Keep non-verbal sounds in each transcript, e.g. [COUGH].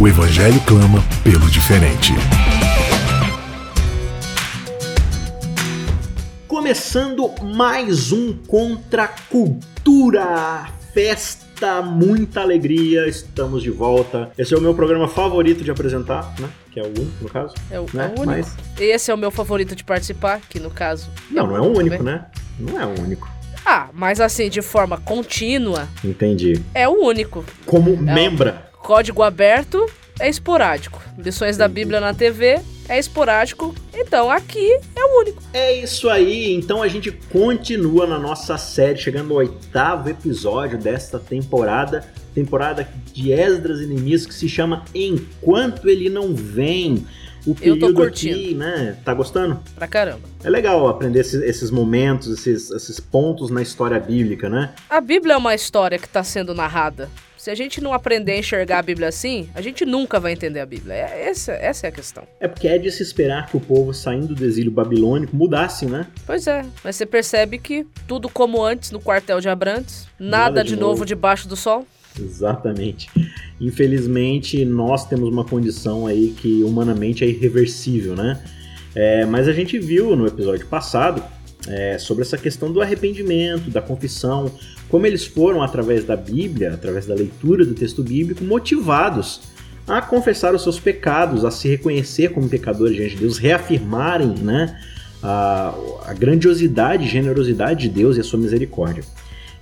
O Evangelho clama pelo diferente. Começando mais um Contra a Cultura. Festa, muita alegria, estamos de volta. Esse é o meu programa favorito de apresentar, né? Que é o único, no caso. É o, né? é o único. Mas... Esse é o meu favorito de participar, que no caso. Não, não é o único, né? Não é o único. Ah, mas assim, de forma contínua. Entendi. É o único. Como é membra. O código aberto é esporádico. Lições da Bíblia na TV é esporádico. Então aqui é o único. É isso aí. Então a gente continua na nossa série, chegando ao oitavo episódio desta temporada. Temporada de Esdras e Neemias que se chama Enquanto Ele Não Vem. O período Eu tô curtindo. aqui, né? Tá gostando? Pra caramba. É legal aprender esses, esses momentos, esses, esses pontos na história bíblica, né? A Bíblia é uma história que está sendo narrada. Se a gente não aprender a enxergar a Bíblia assim, a gente nunca vai entender a Bíblia. É, essa, essa é a questão. É porque é de se esperar que o povo saindo do exílio babilônico mudasse, né? Pois é, mas você percebe que tudo como antes no quartel de Abrantes, nada, Nada de, novo novo. debaixo do sol. Exatamente. Infelizmente, nós temos uma condição aí que humanamente é irreversível, né? É, mas a gente viu no episódio passado é, sobre essa questão do arrependimento, da confissão, como eles foram, através da Bíblia, através da leitura do texto bíblico, motivados a confessar os seus pecados, a se reconhecer como pecadores diante de Deus, reafirmarem né, a, a grandiosidade e generosidade de Deus e a sua misericórdia.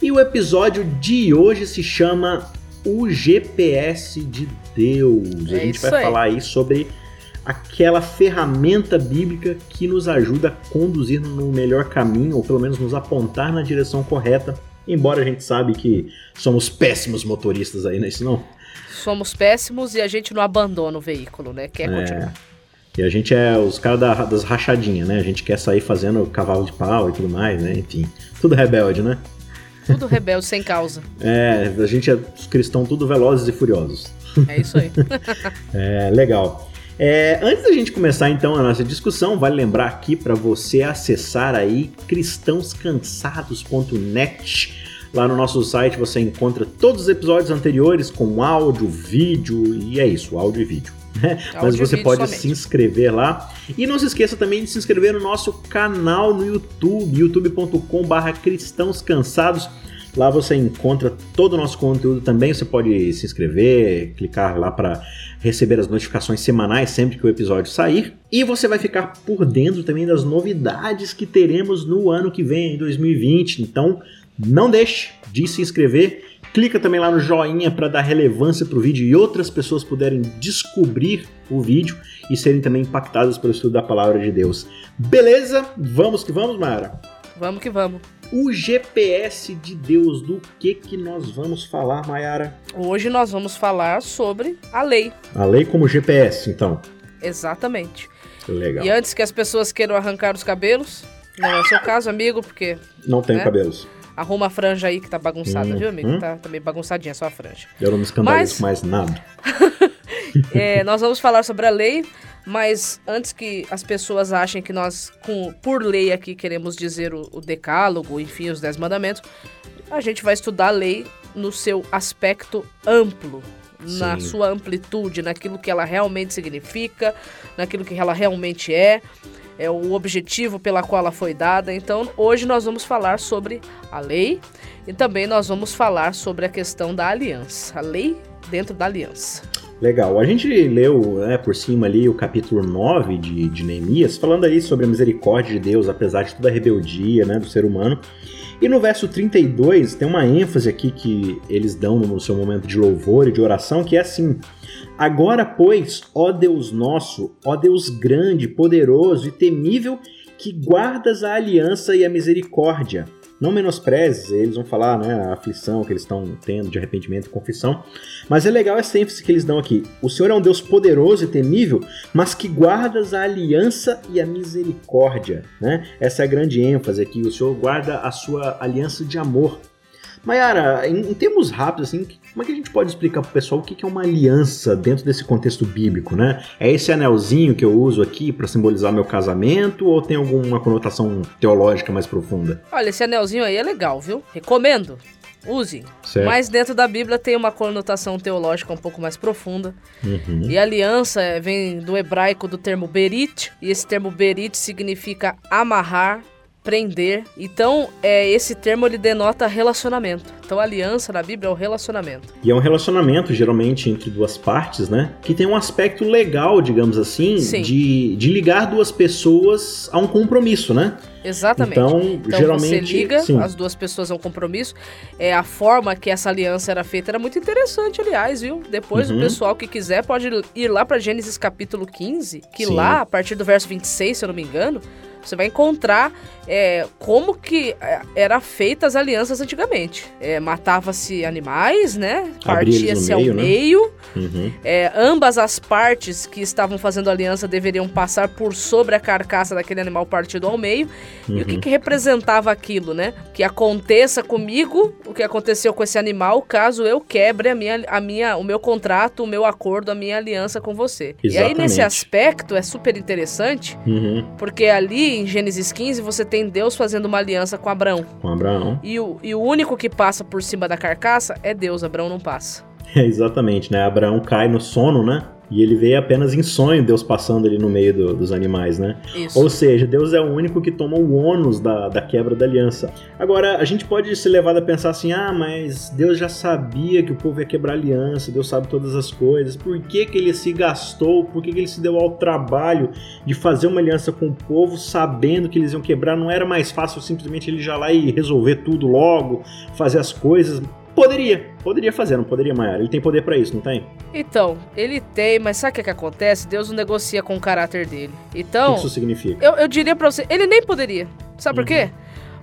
E o episódio de hoje se chama O GPS de Deus. a É gente isso vai aí. falar aí sobre aquela ferramenta bíblica que nos ajuda a conduzir no melhor caminho, ou pelo menos nos apontar na direção correta. Embora a gente sabe que somos péssimos motoristas aí, não é isso não? Somos péssimos e a gente não abandona o veículo, né? Quer É. continuar. E a gente é os caras da- das rachadinhas, né? A gente quer sair fazendo cavalo de pau e tudo mais, né? Enfim, tudo rebelde, né? Tudo rebelde sem causa. [LAUGHS] É, a gente é os cristãos tudo velozes e furiosos. É isso aí. [LAUGHS] É, legal. É, antes da gente começar então a nossa discussão, vale lembrar aqui para você acessar aí cristãoscansados.net. Lá no nosso site você encontra todos os episódios anteriores com áudio, vídeo e é isso, áudio e vídeo. [LAUGHS] né? Mas você pode somente. se inscrever lá. E não se esqueça também de se inscrever no nosso canal no YouTube, youtube.com.br cristãos cansados. Lá você encontra todo o nosso conteúdo também. Você pode se inscrever, clicar lá para receber as notificações semanais sempre que o episódio sair. E você vai ficar por dentro também das novidades que teremos no ano que vem, em 2020. Então, não deixe de se inscrever. Clica também lá no joinha para dar relevância para o vídeo e outras pessoas puderem descobrir o vídeo e serem também impactadas pelo estudo da palavra de Deus. Beleza? Vamos que vamos, Mara. Vamos que vamos. O GPS de Deus, do que que nós vamos falar, Mayara? Hoje nós vamos falar sobre a lei. A lei como GPS, então. Exatamente. Legal. E antes que as pessoas queiram arrancar os cabelos, não é o seu caso, amigo, porque Não tenho né? cabelos. Arruma a franja aí que tá bagunçada, Hum, viu, amigo? hum. Tá, tá meio bagunçadinha a sua franja. Eu não me escandalizo Mas- mais nada. [LAUGHS] É, nós vamos falar sobre a lei, mas antes que as pessoas achem que nós, com, por lei aqui, queremos dizer o, o decálogo, enfim, os dez mandamentos, a gente vai estudar a lei no seu aspecto amplo, na Sim. sua amplitude, naquilo que ela realmente significa, naquilo que ela realmente é, é o objetivo pela qual ela foi dada. Então, hoje nós vamos falar sobre a lei e também nós vamos falar sobre a questão da aliança, a lei dentro da aliança. Legal. A gente leu né, por cima ali o capítulo 9 de, de Neemias, falando aí sobre a misericórdia de Deus, apesar de toda a rebeldia né, do ser humano. E no verso 32 tem uma ênfase aqui que eles dão no seu momento de louvor e de oração, que é assim: Agora, pois, ó Deus nosso, ó Deus grande, poderoso e temível, que guardas a aliança e a misericórdia, Não menospreze, eles vão falar, né, a aflição que eles estão tendo de arrependimento e confissão. Mas é legal essa ênfase que eles dão aqui. O Senhor é um Deus poderoso e temível, mas que guardas a aliança e a misericórdia, né? Essa é a grande ênfase aqui. O Senhor guarda a sua aliança de amor. Mayara, em, em termos rápidos, assim, como é que a gente pode explicar para o pessoal o que é uma aliança dentro desse contexto bíblico, né? É esse anelzinho que eu uso aqui para simbolizar meu casamento ou tem alguma conotação teológica mais profunda? Olha, esse anelzinho aí é legal, viu? Recomendo. Use. Certo. Mas dentro da Bíblia tem uma conotação teológica um pouco mais profunda. Uhum. E aliança vem do hebraico do termo berit, e esse termo berit significa amarrar, prender. Então, é, esse termo ele denota relacionamento. Então, aliança na Bíblia é o relacionamento. E é um relacionamento, geralmente, entre duas partes, né? Que tem um aspecto legal, digamos assim, de, de ligar duas pessoas a um compromisso, né? Exatamente. Então, então geralmente, você liga sim. as duas pessoas a um compromisso. É, a forma que essa aliança era feita era muito interessante, aliás, viu? Depois uhum. o pessoal que quiser pode ir lá para Gênesis capítulo 15, que sim. lá, a partir do verso 26, se eu não me engano, você vai encontrar é, como que é, era feitas as alianças antigamente. É, Matava-se animais, né? Partia-se ao meio. Né? meio. Uhum. É, ambas as partes que estavam fazendo aliança deveriam passar por sobre a carcaça daquele animal partido ao meio. Uhum. E o que, uhum. que representava aquilo, né? Que aconteça comigo o que aconteceu com esse animal caso eu quebre a minha, a minha, o meu contrato, o meu acordo, a minha aliança com você. Exatamente. E aí, nesse aspecto, é super interessante, uhum. porque ali em Gênesis 15 você tem Deus fazendo uma aliança com Abraão. Com Abraão. E o, e o único que passa por cima da carcaça é Deus, Abraão não passa. [LAUGHS] É, exatamente, né? Abraão cai no sono, né? E ele vê apenas em sonho Deus passando ali no meio do, dos animais, né? Isso. Ou seja, Deus é o único que toma o ônus da, da quebra da aliança. Agora, a gente pode se levar a pensar assim: ah, mas Deus já sabia que o povo ia quebrar a aliança, Deus sabe todas as coisas, por que, que ele se gastou, por que, que ele se deu ao trabalho de fazer uma aliança com o povo sabendo que eles iam quebrar? Não era mais fácil simplesmente ele já lá e resolver tudo logo, fazer as coisas? Poderia, poderia fazer, não poderia, Maiara. Ele tem poder para isso, não tem? Então, ele tem, mas sabe o que, que acontece? Deus não negocia com o caráter dele. Então. O que isso significa? Eu, eu diria pra você, ele nem poderia. Sabe uhum. por quê?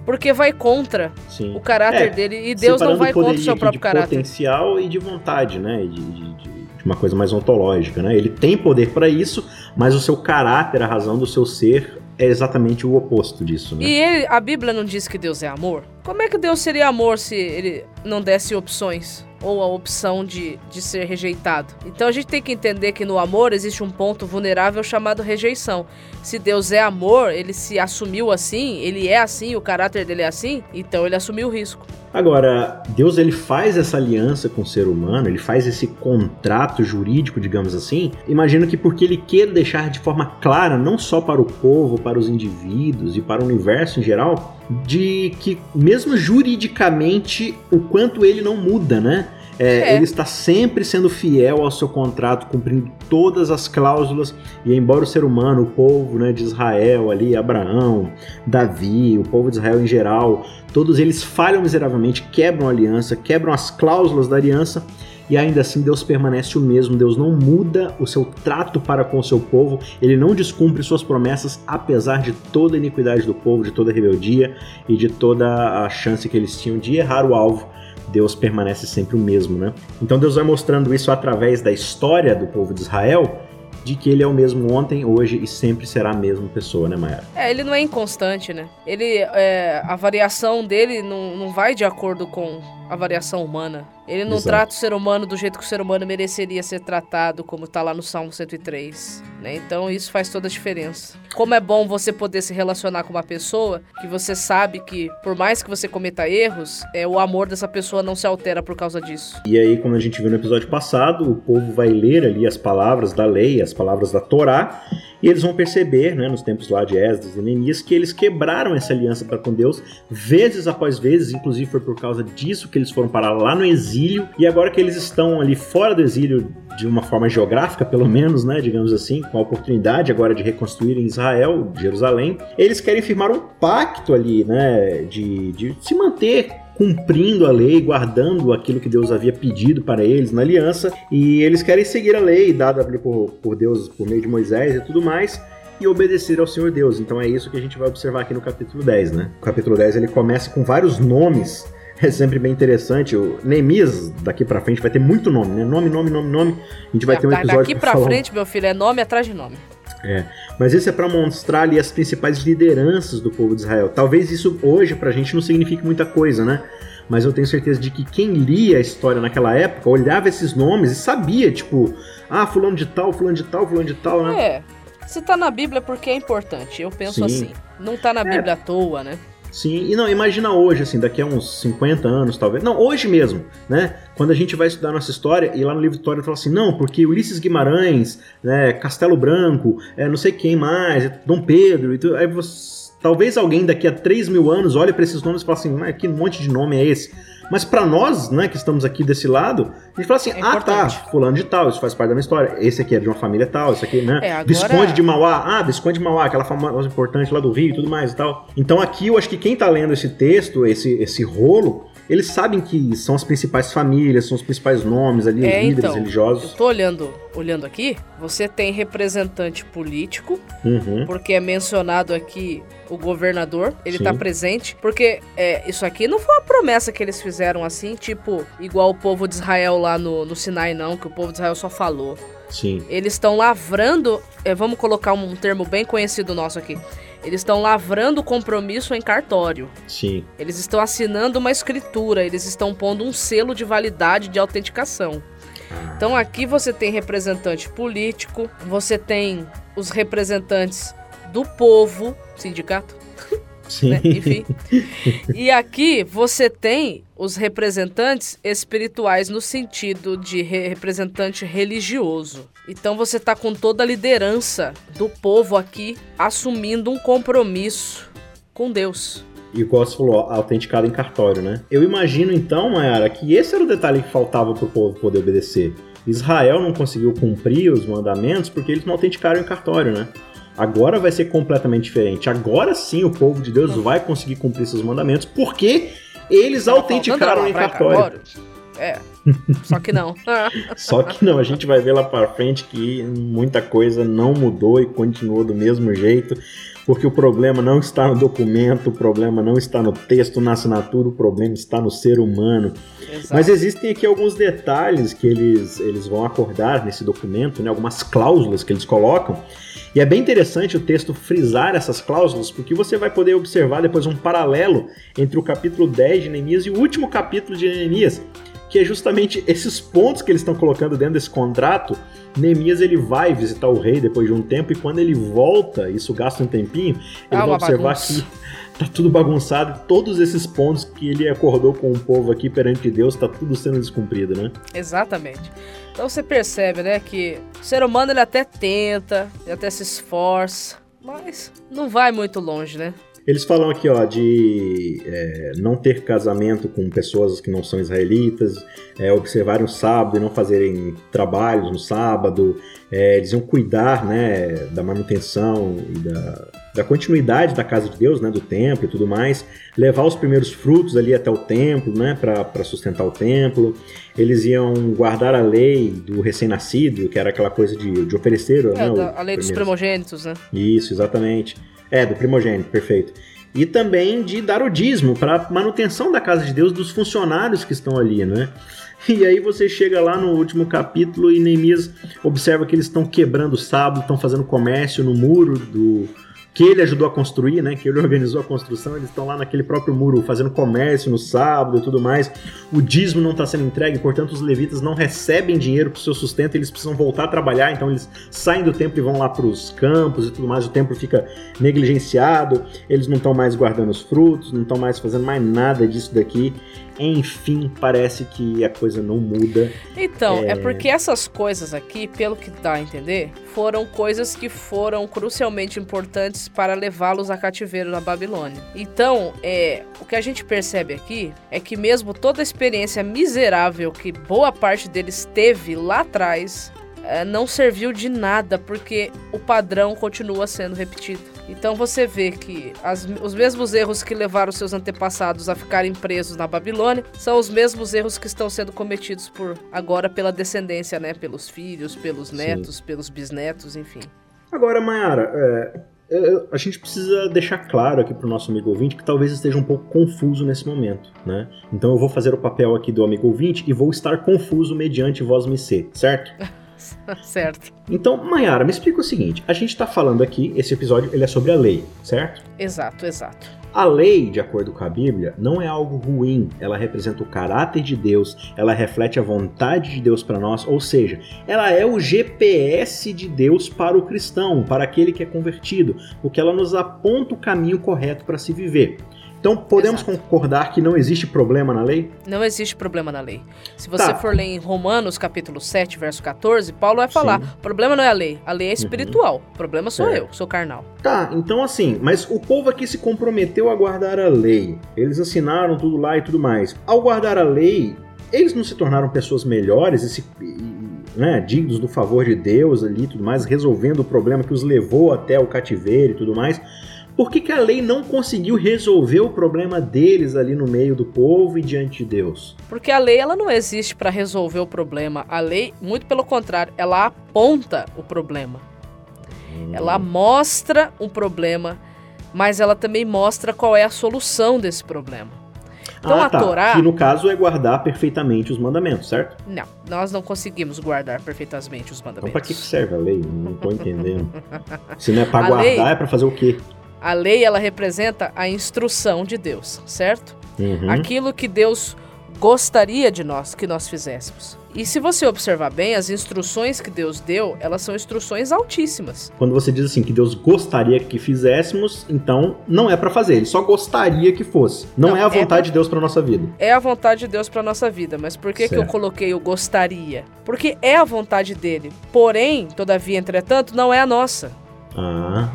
Porque vai contra Sim. o caráter é, dele e Deus não vai contra o seu próprio de caráter. potencial e de vontade, né? De, de, de, uma coisa mais ontológica, né? Ele tem poder para isso, mas o seu caráter, a razão do seu ser é exatamente o oposto disso, né? E ele, a Bíblia não diz que Deus é amor? Como é que Deus seria amor se ele não desse opções? Ou a opção de, de ser rejeitado. Então a gente tem que entender que no amor existe um ponto vulnerável chamado rejeição. Se Deus é amor, ele se assumiu assim, ele é assim, o caráter dele é assim, então ele assumiu o risco. Agora, Deus ele faz essa aliança com o ser humano, ele faz esse contrato jurídico, digamos assim. Imagino que porque ele quer deixar de forma clara, não só para o povo, para os indivíduos e para o universo em geral, de que mesmo juridicamente o quanto ele não muda, né? É, é. Ele está sempre sendo fiel ao seu contrato, cumprindo todas as cláusulas. E embora o ser humano, o povo né, de Israel ali, Abraão, Davi, o povo de Israel em geral, todos eles falham miseravelmente, quebram a aliança, quebram as cláusulas da aliança. E ainda assim Deus permanece o mesmo, Deus não muda o seu trato para com o seu povo, ele não descumpre suas promessas, apesar de toda a iniquidade do povo, de toda a rebeldia e de toda a chance que eles tinham de errar o alvo Deus permanece sempre o mesmo, né? Então Deus vai mostrando isso através da história do povo de Israel, de que ele é o mesmo ontem, hoje e sempre será a mesma pessoa, né, Maia? É, ele não é inconstante, né? Ele, é, a variação dele não, não vai de acordo com a variação humana. Ele não Exato. trata o ser humano do jeito que o ser humano mereceria ser tratado, como está lá no Salmo 103. Né? Então isso faz toda a diferença. Como é bom você poder se relacionar com uma pessoa que você sabe que, por mais que você cometa erros, é, o amor dessa pessoa não se altera por causa disso. E aí, como a gente viu no episódio passado, o povo vai ler ali as palavras da lei, as palavras da Torá, e eles vão perceber, né, nos tempos lá de Esdras e Neemias, que eles quebraram essa aliança para com Deus vezes após vezes, inclusive foi por causa disso que eles foram parar lá no exílio, e agora que eles estão ali fora do exílio de uma forma geográfica, pelo menos, né, digamos assim, com a oportunidade agora de reconstruir em Israel, Jerusalém, eles querem firmar um pacto ali, né, de, de se manter cumprindo a lei, guardando aquilo que Deus havia pedido para eles na aliança, e eles querem seguir a lei dada por, por Deus por meio de Moisés e tudo mais. e obedecer ao Senhor Deus. Então é isso que a gente vai observar aqui no capítulo 10, né? O capítulo 10 ele começa com vários nomes é sempre bem interessante. O Neemias, daqui pra frente, vai ter muito nome, né? Nome, nome, nome, nome. A gente vai ter um episódio Daqui pra falar... frente, meu filho, é nome atrás de nome. É, mas esse é para mostrar ali as principais lideranças do povo de Israel. Talvez isso hoje pra gente não signifique muita coisa, né? Mas eu tenho certeza de que quem lia a história naquela época olhava esses nomes e sabia, tipo, ah, fulano de tal, fulano de tal, fulano de tal, né? É. Se tá na Bíblia é porque é importante. Eu penso Sim. assim. Não tá na É. Bíblia à toa, né? Sim, e não, imagina hoje, assim, daqui a uns 50 anos, talvez. Não, hoje mesmo, né? Quando a gente vai estudar nossa história, e lá no livro de história fala assim, não, porque Ulisses Guimarães, né, Castelo Branco, é, não sei quem mais, Dom Pedro, e tudo, aí você, talvez alguém daqui a 3 mil anos olhe para esses nomes e fale assim, mas que monte de nome é esse? Mas para nós, né, que estamos aqui desse lado, a gente fala assim, É ah, tá, fulano de tal, isso faz parte da minha história. Esse aqui é de uma família tal, esse aqui, né? É, agora- Visconde de Mauá, ah, Visconde de Mauá, aquela famosa importante lá do Rio e tudo mais e tal. Então aqui eu acho que quem tá lendo esse texto, esse, esse rolo, eles sabem que são as principais famílias, são os principais nomes ali, É, líderes então. Eu religiosos. tô olhando, olhando aqui, você tem representante político, Uhum. porque é mencionado aqui o governador, ele Sim. tá presente, porque é, isso aqui não foi uma promessa que eles fizeram assim, tipo, igual o povo de Israel lá no, no Sinai, não, que o povo de Israel só falou. Sim. Eles estão lavrando, é, vamos colocar um termo bem conhecido nosso aqui. Eles estão lavrando o compromisso em cartório. Sim. Eles estão assinando uma escritura, eles estão pondo um selo de validade de autenticação. Então aqui você tem representante político, você tem os representantes do povo, sindicato, [LAUGHS] Sim. né? Enfim. E aqui você tem os representantes espirituais no sentido de re- representante religioso. Então você tá com toda a liderança do povo aqui assumindo um compromisso com Deus. Igual você falou, autenticado em cartório, né? Eu imagino então, Mayara, que esse era o detalhe que faltava pro povo poder obedecer. Israel não conseguiu cumprir os mandamentos porque eles não autenticaram em cartório, né? Agora vai ser completamente diferente. Agora sim o povo de Deus vai conseguir cumprir seus mandamentos porque eles autenticaram em Faltando cartório. É, só que não. [LAUGHS] Só que não, a gente vai ver lá pra frente que muita coisa não mudou e continuou do mesmo jeito, porque o problema não está no documento, o problema não está no texto, na assinatura, o problema está no ser humano. Exato. Mas existem aqui alguns detalhes que eles, eles vão acordar nesse documento, né, algumas cláusulas que eles colocam. E é bem interessante o texto frisar essas cláusulas, porque você vai poder observar depois um paralelo entre o capítulo 10 de Neemias e o último capítulo de Neemias, que é justamente esses pontos que eles estão colocando dentro desse contrato. Neemias ele vai visitar o rei depois de um tempo e quando ele volta, isso gasta um tempinho, ele Ah, vai observar bagunça. que tá tudo bagunçado, todos esses pontos que ele acordou com o povo aqui perante Deus, tá tudo sendo descumprido, né? Exatamente. Então você percebe, né, que o ser humano ele até tenta, ele até se esforça, mas não vai muito longe, né? Eles falam aqui, ó, de é, não ter casamento com pessoas que não são israelitas, é, observarem o sábado e não fazerem trabalhos no sábado, é, eles iam cuidar, né, da manutenção e da, da continuidade da casa de Deus, né, do templo e tudo mais, levar os primeiros frutos ali até o templo, né, para sustentar o templo. Eles iam guardar a lei do recém-nascido, que era aquela coisa de, de oferecer, É, né, da- a lei dos primogênitos, né? isso, exatamente. É, do primogênito, perfeito. E também de dar o dízimo para manutenção da casa de Deus dos funcionários que estão ali, né? E aí você chega lá no último capítulo e Neemias observa que eles estão quebrando o sábado, estão fazendo comércio no muro do que ele ajudou a construir, né? Que ele [LAUGHS] organizou a construção, eles estão lá naquele próprio muro fazendo comércio no sábado e tudo mais. O dízimo não está sendo entregue, portanto os levitas não recebem dinheiro para o seu sustento, eles precisam voltar a trabalhar, então eles saem do templo e vão lá para os campos e tudo mais. O templo fica negligenciado, eles não estão mais guardando os frutos, não estão mais fazendo mais nada disso daqui. Enfim, parece que a coisa não muda. Então, é... É. porque essas coisas aqui, pelo que dá a entender, foram coisas que foram crucialmente importantes para levá-los a cativeiro na Babilônia. Então, é, o que a gente percebe aqui é que mesmo toda a experiência miserável que boa parte deles teve lá atrás, é, não serviu de nada, porque o padrão continua sendo repetido. Então você vê que as- os mesmos erros que levaram seus antepassados a ficarem presos na Babilônia são os mesmos erros que estão sendo cometidos por agora pela descendência, né? Pelos filhos, pelos Sim. netos, pelos bisnetos, enfim. Agora, Mayara, é, é, a gente precisa deixar claro aqui para o nosso amigo ouvinte que talvez esteja um pouco confuso nesse momento, né? Então eu vou fazer o papel aqui do amigo ouvinte e vou estar confuso mediante voz me ser, certo? [LAUGHS] [LAUGHS] certo. Então, Mayara, me explica o seguinte: a gente está falando aqui, esse episódio ele é sobre a lei, certo? Exato, exato. A lei, de acordo com a Bíblia, não é algo ruim, ela representa o caráter de Deus, ela reflete a vontade de Deus para nós, ou seja, ela é o GPS de Deus para o cristão, para aquele que é convertido, porque ela nos aponta o caminho correto para se viver. Então, podemos Exato. concordar que não existe problema na lei? Não existe problema na lei. Se você tá. for ler em Romanos, capítulo 7, verso 14, Paulo vai falar: Sim. o problema não é a lei, a lei é uhum. espiritual. Uhum. O problema sou é. eu, sou carnal. Tá, então assim, mas o povo aqui se comprometeu a guardar a lei. Eles assinaram tudo lá e tudo mais. Ao guardar a lei, eles não se tornaram pessoas melhores e se, né, dignos do favor de Deus ali e tudo mais, resolvendo o problema que os levou até o cativeiro e tudo mais. Por que, que a lei não conseguiu resolver o problema deles ali no meio do povo e diante de Deus? Porque a lei ela não existe para resolver o problema. A lei, muito pelo contrário, ela aponta o problema. Hum. Ela mostra um problema, mas ela também mostra qual é a solução desse problema. Então ah, a tá. Torá. Que no caso é guardar perfeitamente os mandamentos, certo? Não, nós não conseguimos guardar perfeitamente os mandamentos. Então para que serve a lei? Não estou entendendo. [LAUGHS] Se não é para guardar, lei... é para fazer o quê? A lei ela representa a instrução de Deus, certo? Uhum. Aquilo que Deus gostaria de nós que nós fizéssemos. E se você observar bem, as instruções que Deus deu, elas são instruções altíssimas. Quando você diz assim que Deus gostaria que fizéssemos, então não é para fazer, ele só gostaria que fosse. Não, não é a vontade é pra... de Deus para nossa vida. É a vontade de Deus para nossa vida, mas por que que eu coloquei o gostaria? Porque é a vontade dele. Porém, todavia, entretanto, não é a nossa. Ah.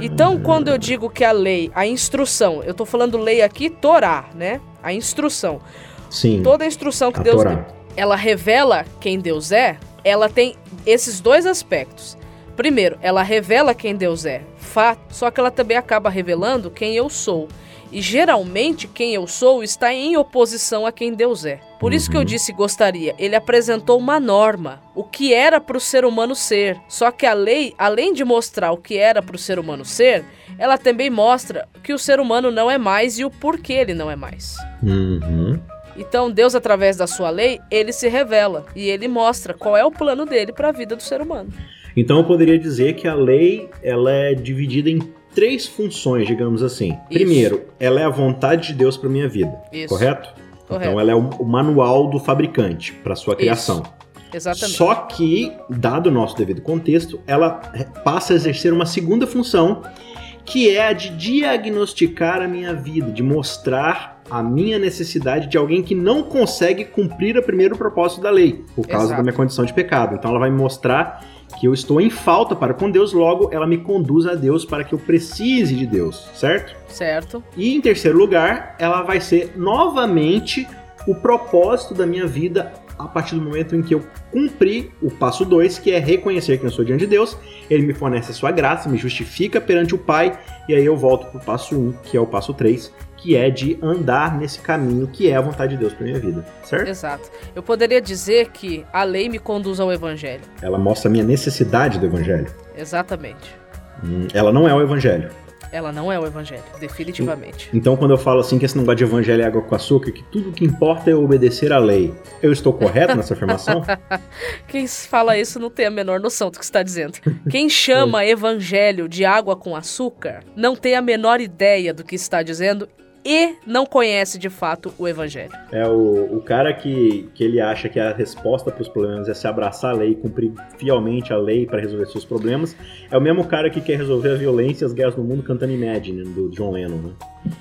Então, quando eu digo que a lei, a instrução, eu estou falando lei aqui, Torá, né? A instrução. Sim. Toda a instrução que a Deus Torá. ela revela quem Deus é, ela tem esses dois aspectos. Primeiro, ela revela quem Deus é, fato, só que ela também acaba revelando quem eu sou. E geralmente quem eu sou está em oposição a quem Deus é. Por isso que eu uhum. disse gostaria. Ele apresentou uma norma, o que era para o ser humano ser. Só que a lei, além de mostrar o que era para o ser humano ser, ela também mostra que o ser humano não é mais e o porquê ele não é mais. Uhum. Então Deus, através da sua lei, ele se revela e ele mostra qual é o plano dele para a vida do ser humano. Então eu poderia dizer que a lei ela é dividida em três funções, digamos assim. Isso. Primeiro, ela é a vontade de Deus para minha vida, Isso. correto? correto? Então ela é o, manual do fabricante para sua criação. Isso. Exatamente. Só que, dado o nosso devido contexto, ela passa a exercer uma segunda função, que é a de diagnosticar a minha vida, de mostrar a minha necessidade de alguém que não consegue cumprir o primeiro propósito da lei, por causa Exato. da minha condição de pecado. Então ela vai me mostrar que eu estou em falta para com Deus, logo ela me conduz a Deus para que eu precise de Deus, certo? Certo. E em terceiro lugar, ela vai ser novamente o propósito da minha vida a partir do momento em que eu cumpri o passo 2, que é reconhecer que eu sou diante de Deus, ele me fornece a sua graça, me justifica perante o Pai, e aí eu volto para o passo 1, um, que é o passo 3, que é de andar nesse caminho que é a vontade de Deus para minha vida, certo? Exato. Eu poderia dizer que a lei me conduz ao evangelho. Ela mostra a minha necessidade do evangelho. Exatamente. Hum, ela não é o evangelho. Ela não é o evangelho, definitivamente. Então, quando eu falo assim que esse negócio de evangelho é água com açúcar, que tudo que importa é obedecer à lei, eu estou correto nessa afirmação? [LAUGHS] Quem fala isso não tem a menor noção do que está dizendo. Quem chama [LAUGHS] evangelho de água com açúcar não tem a menor ideia do que está dizendo e não conhece de fato o evangelho. É o, o cara que, que ele acha que a resposta para os problemas é se abraçar a lei, cumprir fielmente a lei para resolver seus problemas. É o mesmo cara que quer resolver a violência e as guerras no mundo cantando Imagine, do John Lennon, né?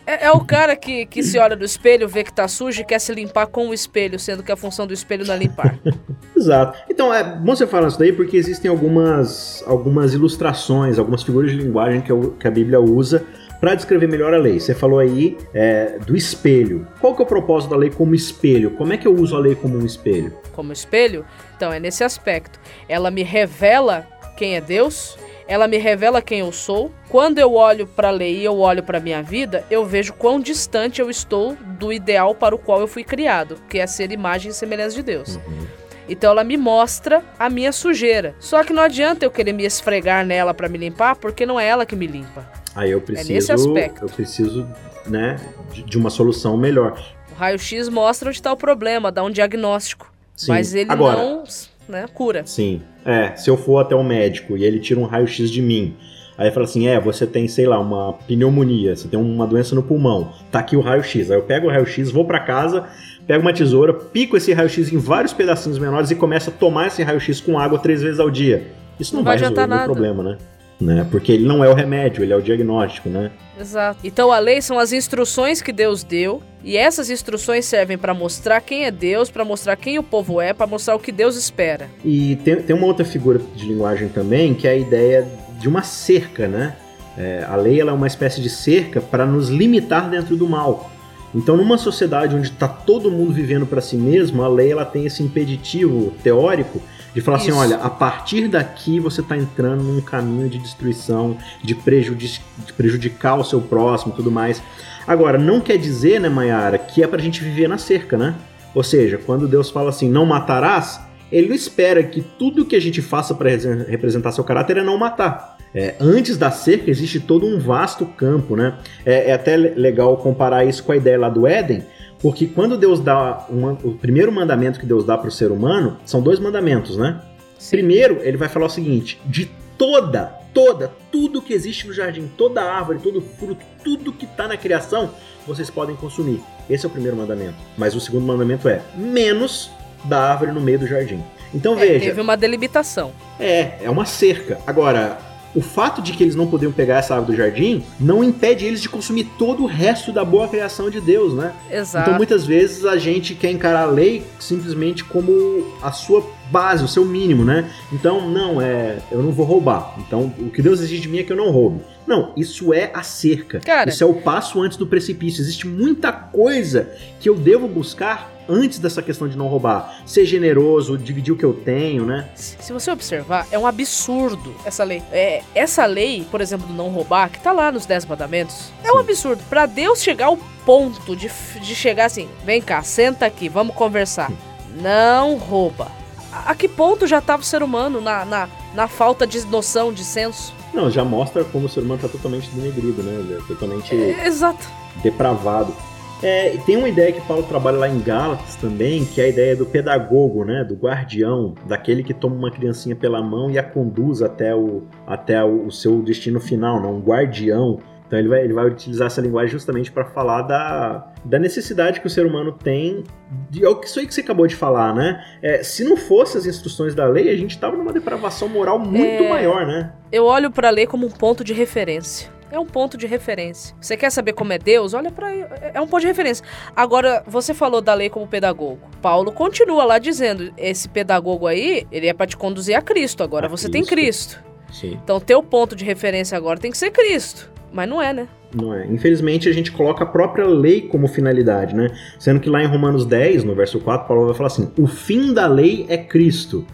É, é, o cara que, que se olha no espelho, vê que tá sujo e quer se limpar com o espelho, sendo que a função do espelho não é limpar. [LAUGHS] Exato. Então, é bom você falar isso daí porque existem algumas, algumas ilustrações, algumas figuras de linguagem que, que a Bíblia usa para descrever melhor a lei. Você falou aí é, do espelho. Qual que é o propósito da lei como espelho? Como é que eu uso a lei como um espelho? Como espelho? Então, é nesse aspecto. Ela me revela quem é Deus, ela me revela quem eu sou. Quando eu olho para a lei e eu olho para a minha vida, eu vejo quão distante eu estou do ideal para o qual eu fui criado, que é ser imagem e semelhança de Deus. Uhum. Então ela me mostra a minha sujeira. Só que não adianta eu querer me esfregar nela para me limpar, porque não é ela que me limpa. Aí eu preciso, é nesse aspecto. eu preciso, né, de, de uma solução melhor. O raio-x mostra onde está o problema, dá um diagnóstico. Sim. Mas ele Agora, não, né, cura. Sim. É, se eu for até o médico e ele tira um raio-x de mim, aí fala assim: é, você tem, sei lá, uma pneumonia, você tem uma doença no pulmão, tá aqui o raio-x. Aí eu pego o raio-x, vou para casa, pego uma tesoura, pico esse raio-x em vários pedacinhos menores e começo a tomar esse raio-x com água três vezes ao dia. Isso não, não vai, vai resolver o problema, né? Né? Porque ele não é o remédio, ele é o diagnóstico, né? Exato. Então a lei são as instruções que Deus deu, e essas instruções servem para mostrar quem é Deus, para mostrar quem o povo é, para mostrar o que Deus espera. E tem, tem uma outra figura de linguagem também, que é a ideia de uma cerca, né? É, a lei ela é uma espécie de cerca para nos limitar dentro do mal. Então, numa sociedade onde está todo mundo vivendo para si mesmo, a lei ela tem esse impeditivo teórico de falar assim, Isso. assim, olha, a partir daqui você está entrando num caminho de destruição, de, prejudic de prejudicar o seu próximo tudo mais. Agora, não quer dizer, né, Mayara, que é pra gente viver na cerca, né? Ou seja, quando Deus fala assim, não matarás, ele espera que tudo que a gente faça para representar seu caráter é não matar. É, antes da cerca existe todo um vasto campo, né? É, é, até legal comparar isso com a ideia lá do Éden, porque quando Deus dá uma, o primeiro mandamento que Deus dá para o ser humano são dois mandamentos, né? Sim. Primeiro, ele vai falar o seguinte: de toda, toda, tudo que existe no jardim, toda árvore, todo fruto, tudo que está na criação, vocês podem consumir. Esse é o primeiro mandamento. Mas o segundo mandamento é menos da árvore no meio do jardim. Então é, veja. Teve uma delimitação. É, é uma cerca. Agora, o fato de que eles não podiam pegar essa árvore do jardim não impede eles de consumir todo o resto da boa criação de Deus, né? Exato. Então muitas vezes a gente quer encarar a lei simplesmente como a sua base, o seu mínimo, né? Então, não, é, eu não vou roubar. Então, o que Deus exige de mim é que eu não roube. Não, isso é a cerca. Cara, isso é o passo antes do precipício. Existe muita coisa que eu devo buscar antes dessa questão de não roubar. Ser generoso, dividir o que eu tenho, né? Se você observar, é um absurdo essa lei. É, essa lei, por exemplo, do não roubar, que tá lá nos Dez Mandamentos, é Sim. um absurdo. Para Deus chegar ao ponto de, de chegar assim, vem cá, senta aqui, vamos conversar. Não rouba. A, que ponto já tava o ser humano na, na, na falta de noção, de senso? Não, já mostra como o ser humano tá totalmente denegrido, né? É totalmente é, exato. depravado. É, tem uma ideia que Paulo trabalha lá em Gálatas também, que é a ideia do pedagogo, né, do guardião, daquele que toma uma criancinha pela mão e a conduz até o, até o, seu destino final, né, um guardião. Então ele vai, ele vai utilizar essa linguagem justamente para falar da, da necessidade que o ser humano tem de é isso aí que você acabou de falar, né? É, se não fosse as instruções da lei, a gente estava numa depravação moral muito é, maior, né? Eu olho para a lei como um ponto de referência é um ponto de referência. Você quer saber como é Deus? Olha para é um ponto de referência. Agora, você falou da lei como pedagogo. Paulo continua lá dizendo, esse pedagogo aí, ele é para te conduzir a Cristo. Agora a você Cristo. tem Cristo. Sim. Então, teu ponto de referência agora tem que ser Cristo. Mas não é, né? Não é. Infelizmente, a gente coloca a própria lei como finalidade, né? Sendo que lá em Romanos 10, no verso 4, Paulo vai falar assim: o fim da lei é Cristo.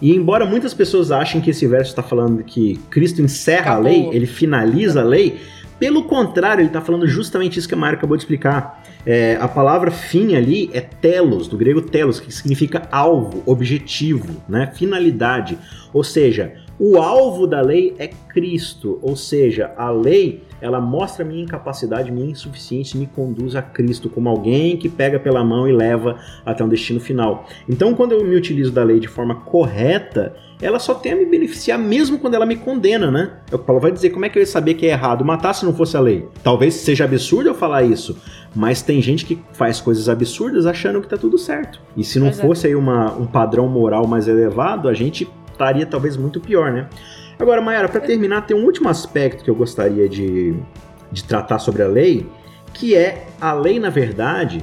E embora muitas pessoas achem que esse verso está falando que Cristo encerra Acabou. a lei, ele finaliza a lei, pelo contrário, ele está falando justamente isso que a Mário acabou de explicar. É, a palavra fim ali é telos, do grego telos, que significa alvo, objetivo, né? finalidade. Ou seja, o alvo da lei é Cristo, ou seja, a lei ela mostra minha incapacidade, minha insuficiência e me conduz a Cristo como alguém que pega pela mão e leva até um destino final. Então, quando eu me utilizo da lei de forma correta, ela só tem a me beneficiar mesmo quando ela me condena, né? É o que Paulo vai dizer, como é que eu ia saber que é errado matar se não fosse a lei? Talvez seja absurdo eu falar isso, mas tem gente que faz coisas absurdas achando que tá tudo certo. E se não é. fosse aí uma, um padrão moral mais elevado, a gente estaria talvez muito pior, né? Agora, Mayara, para terminar, tem um último aspecto que eu gostaria de, de tratar sobre a lei, que é a lei, na verdade,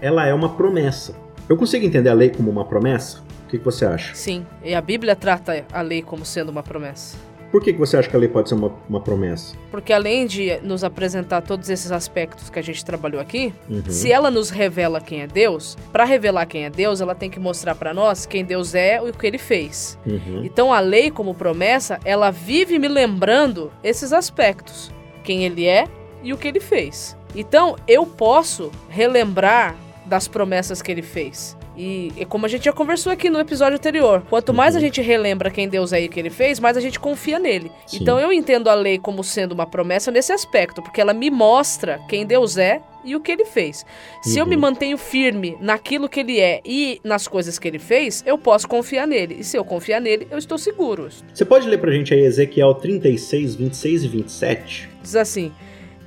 ela é uma promessa. Eu consigo entender a lei como uma promessa? O que, que você acha? Sim, e a Bíblia trata a lei como sendo uma promessa. Por que, que você acha que a lei pode ser uma, uma promessa? Porque além de nos apresentar todos esses aspectos que a gente trabalhou aqui, uhum. se ela nos revela quem é Deus, para revelar quem é Deus, ela tem que mostrar para nós quem Deus é e o que ele fez. Uhum. Então a lei, como promessa, ela vive me lembrando esses aspectos: quem ele é e o que ele fez. Então eu posso relembrar das promessas que ele fez. E, e, como a gente já conversou aqui no episódio anterior, quanto mais uhum. a gente relembra quem Deus é e o que ele fez, mais a gente confia nele. Sim. Então eu entendo a lei como sendo uma promessa nesse aspecto, porque ela me mostra quem Deus é e o que ele fez. Se uhum. eu me uhum. mantenho firme naquilo que ele é e nas coisas que ele fez, eu posso confiar nele. E se eu confiar nele, eu estou seguro. Você pode ler pra gente aí Ezequiel 36, 26 e 27? Diz assim: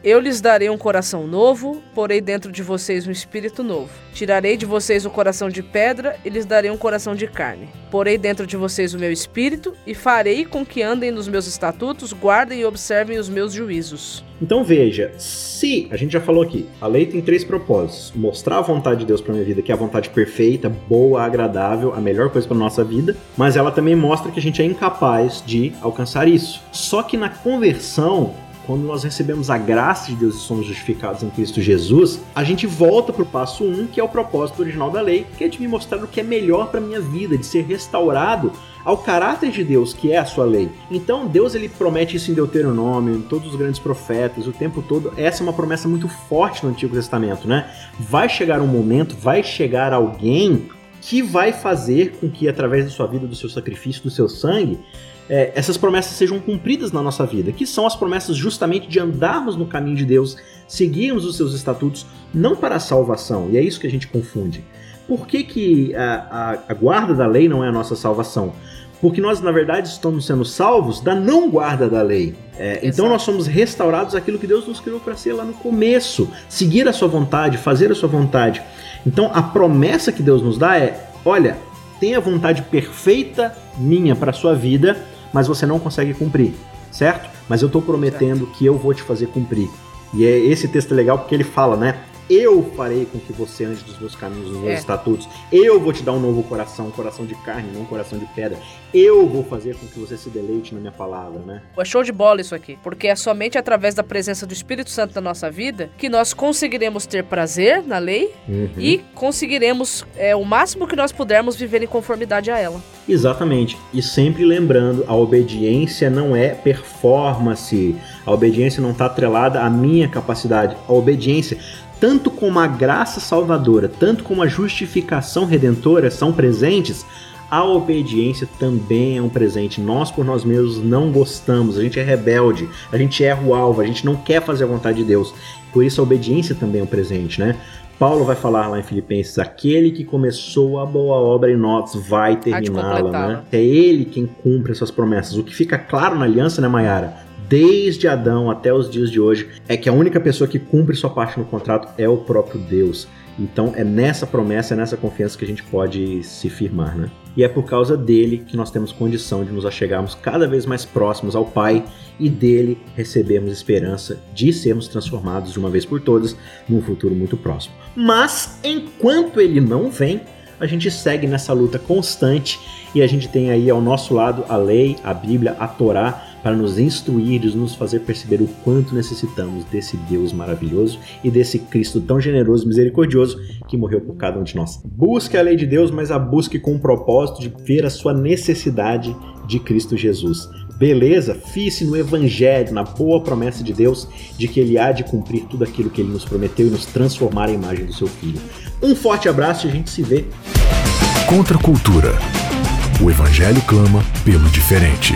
eu lhes darei um coração novo, porei dentro de vocês um espírito novo. Tirarei de vocês o coração de pedra e lhes darei um coração de carne. Porei dentro de vocês o meu espírito e farei com que andem nos meus estatutos, guardem e observem os meus juízos. Então veja, se a gente já falou aqui, a lei tem três propósitos: mostrar a vontade de Deus para minha vida, que é a vontade perfeita, boa, agradável, a melhor coisa para nossa vida, mas ela também mostra que a gente é incapaz de alcançar isso. Só que na conversão quando nós recebemos a graça de Deus e somos justificados em Cristo Jesus, a gente volta para o passo 1, um, que é o propósito original da lei, que é de me mostrar o que é melhor para minha vida, de ser restaurado ao caráter de Deus, que é a sua lei. Então, Deus ele promete isso em Deuteronômio, em todos os grandes profetas, o tempo todo. Essa é uma promessa muito forte no Antigo Testamento, né? Vai chegar um momento, vai chegar alguém que vai fazer com que através da sua vida, do seu sacrifício, do seu sangue, é, essas promessas sejam cumpridas na nossa vida, que são as promessas justamente de andarmos no caminho de Deus, seguirmos os seus estatutos, não para a salvação, e é isso que a gente confunde. Por que, que a, a, a guarda da lei não é a nossa salvação? Porque nós, na verdade, estamos sendo salvos da não guarda da lei. É, então nós somos restaurados aquilo que Deus nos criou para ser lá no começo. Seguir a sua vontade, fazer a sua vontade. Então a promessa que Deus nos dá é: olha, tenha a vontade perfeita minha para sua vida mas você não consegue cumprir, certo? Mas eu estou prometendo certo. que eu vou te fazer cumprir. E é esse texto é legal porque ele fala, né? Eu farei com que você ande dos meus caminhos, dos meus é. estatutos. Eu vou te dar um novo coração, um coração de carne, não um coração de pedra. Eu vou fazer com que você se deleite na minha palavra, né? É show de bola isso aqui. Porque é somente através da presença do Espírito Santo na nossa vida que nós conseguiremos ter prazer na lei uhum. e conseguiremos, é, o máximo que nós pudermos, viver em conformidade a ela. Exatamente. E sempre lembrando, a obediência não é performance. A obediência não está atrelada à minha capacidade. A obediência tanto como a graça salvadora, tanto como a justificação redentora são presentes, a obediência também é um presente. Nós, por nós mesmos, não gostamos, a gente é rebelde, a gente erra o alvo, a gente não quer fazer a vontade de Deus. Por isso, a obediência também é um presente, né? Paulo vai falar lá em Filipenses: aquele que começou a boa obra em nós vai terminá-la, né? É ele quem cumpre essas promessas. O que fica claro na aliança, né, Mayara? Desde Adão até os dias de hoje, é que a única pessoa que cumpre sua parte no contrato é o próprio Deus. Então é nessa promessa, é nessa confiança que a gente pode se firmar, né? E é por causa dele que nós temos condição de nos achegarmos cada vez mais próximos ao Pai e dele recebemos esperança de sermos transformados de uma vez por todas num futuro muito próximo. Mas enquanto ele não vem, a gente segue nessa luta constante e a gente tem aí ao nosso lado a lei, a Bíblia, a Torá para nos instruir e nos fazer perceber o quanto necessitamos desse Deus maravilhoso e desse Cristo tão generoso e misericordioso que morreu por cada um de nós. Busque a lei de Deus, mas a busque com o propósito de ver a sua necessidade de Cristo Jesus. Beleza? Fie-se no Evangelho, na boa promessa de Deus de que Ele há de cumprir tudo aquilo que Ele nos prometeu e nos transformar à imagem do Seu Filho. Um forte abraço e a gente se vê. Contra a cultura. O Evangelho clama pelo diferente.